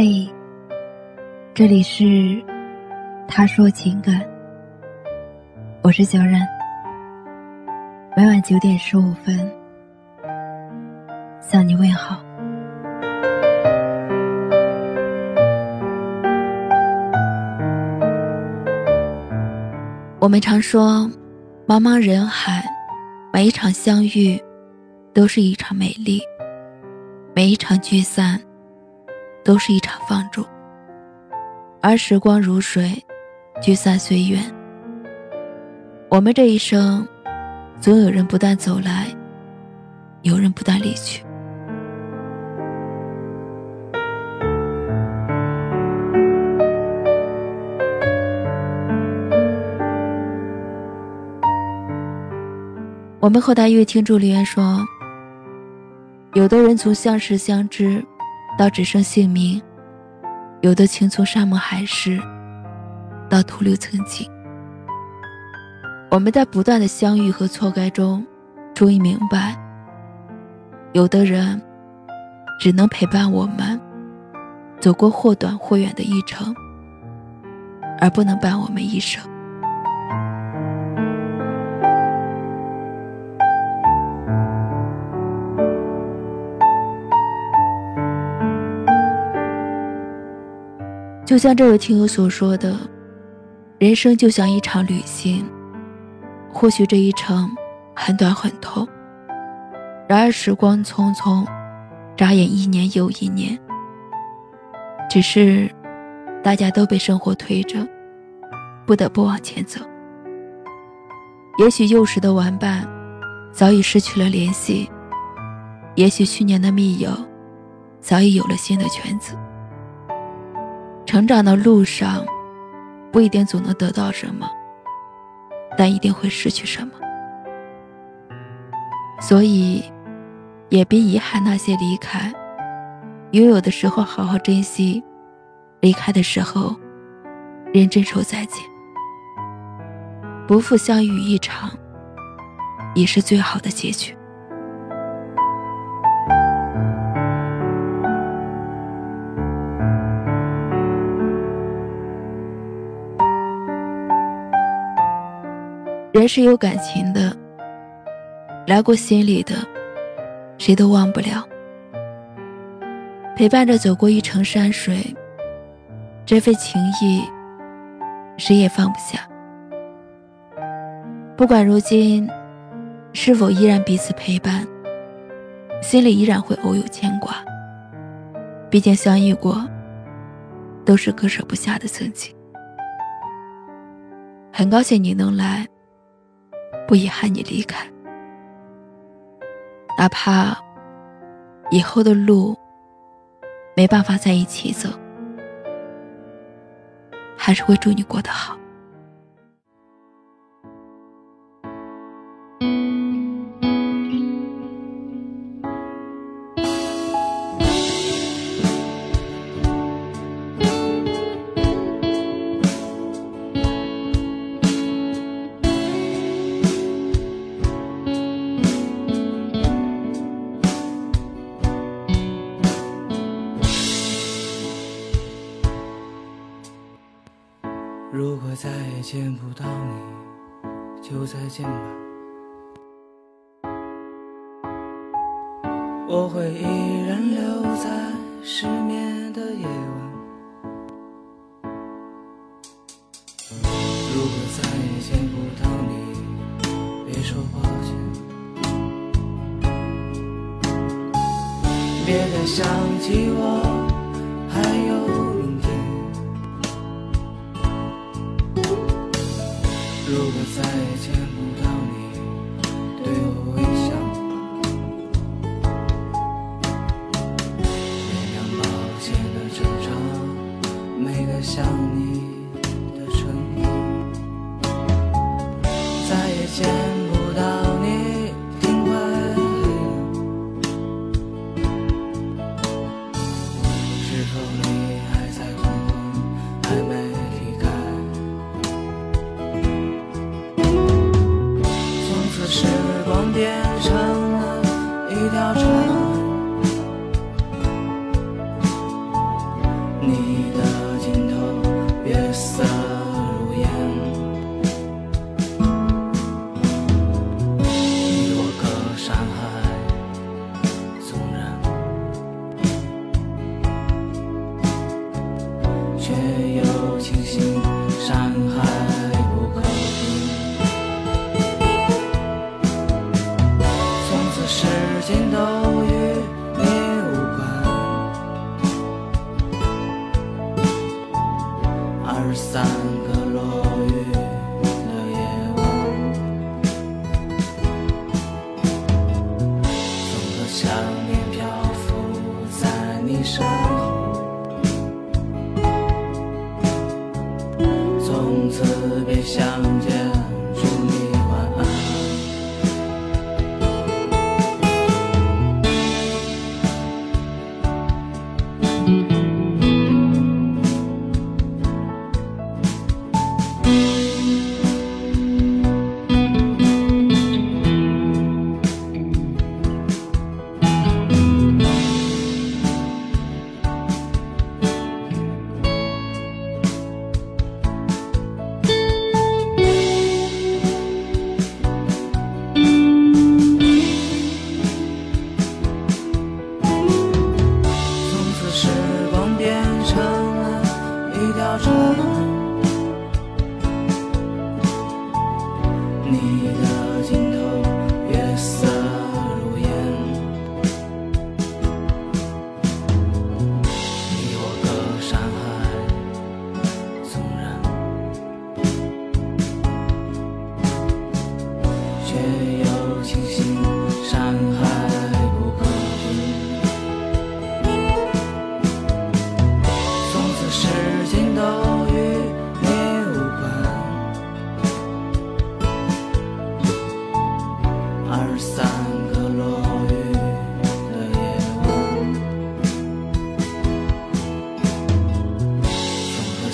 嘿，这里是他说情感，我是小冉。每晚九点十五分向你问好。我们常说，茫茫人海，每一场相遇都是一场美丽，每一场聚散。都是一场放逐，而时光如水，聚散随缘。我们这一生，总有人不断走来，有人不断离去。我们后台一位听众留言说：“有的人从相识相知。”到只剩姓名，有的情从山盟海誓，到徒留曾经。我们在不断的相遇和错开中，终于明白，有的人只能陪伴我们走过或短或远的一程，而不能伴我们一生。就像这位听友所说的，人生就像一场旅行。或许这一程很短很痛，然而时光匆匆，眨眼一年又一年。只是大家都被生活推着，不得不往前走。也许幼时的玩伴早已失去了联系，也许去年的密友早已有了新的圈子。成长的路上，不一定总能得到什么，但一定会失去什么。所以，也别遗憾那些离开。拥有的时候好好珍惜，离开的时候，认真说再见。不负相遇一场，也是最好的结局。人是有感情的，来过心里的，谁都忘不了。陪伴着走过一程山水，这份情谊，谁也放不下。不管如今是否依然彼此陪伴，心里依然会偶有牵挂。毕竟相遇过，都是割舍不下的曾经。很高兴你能来。不遗憾你离开，哪怕以后的路没办法在一起走，还是会祝你过得好。再也见不到你，就再见吧。我会依然留在失眠的夜晚。如果再也见不到你，别说抱歉，别再想起我。还有如果再也见不到时光变成三个落雨的夜晚我和想念漂浮在你身后。从此别想你的。